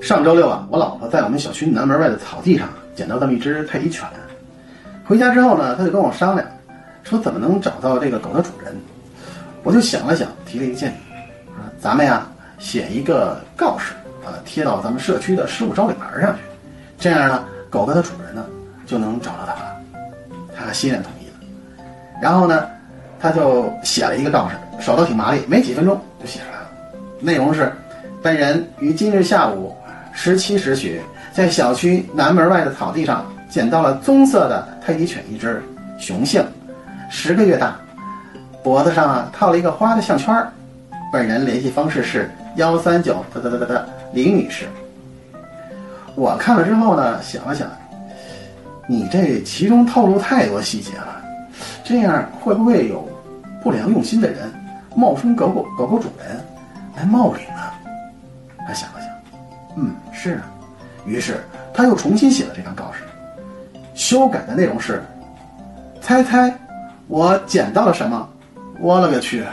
上周六啊，我老婆在我们小区南门外的草地上捡到这么一只泰迪犬。回家之后呢，她就跟我商量，说怎么能找到这个狗的主人。我就想了想，提了一个建议，说咱们呀写一个告示啊，贴到咱们社区的失物招领栏上去，这样呢，狗狗的主人呢就能找到它了。他欣然同意了。然后呢，他就写了一个告示，手都挺麻利，没几分钟就写出来了。内容是：本人于今日下午十七时许，在小区南门外的草地上捡到了棕色的泰迪犬一只，雄性，十个月大，脖子上啊套了一个花的项圈。本人联系方式是幺三九哒哒哒哒哒李女士。我看了之后呢，想了想，你这其中透露太多细节了，这样会不会有不良用心的人冒充狗狗狗狗主人来冒领呢？他想了想，嗯，是啊。于是他又重新写了这张告示，修改的内容是：猜猜我捡到了什么？我勒个去！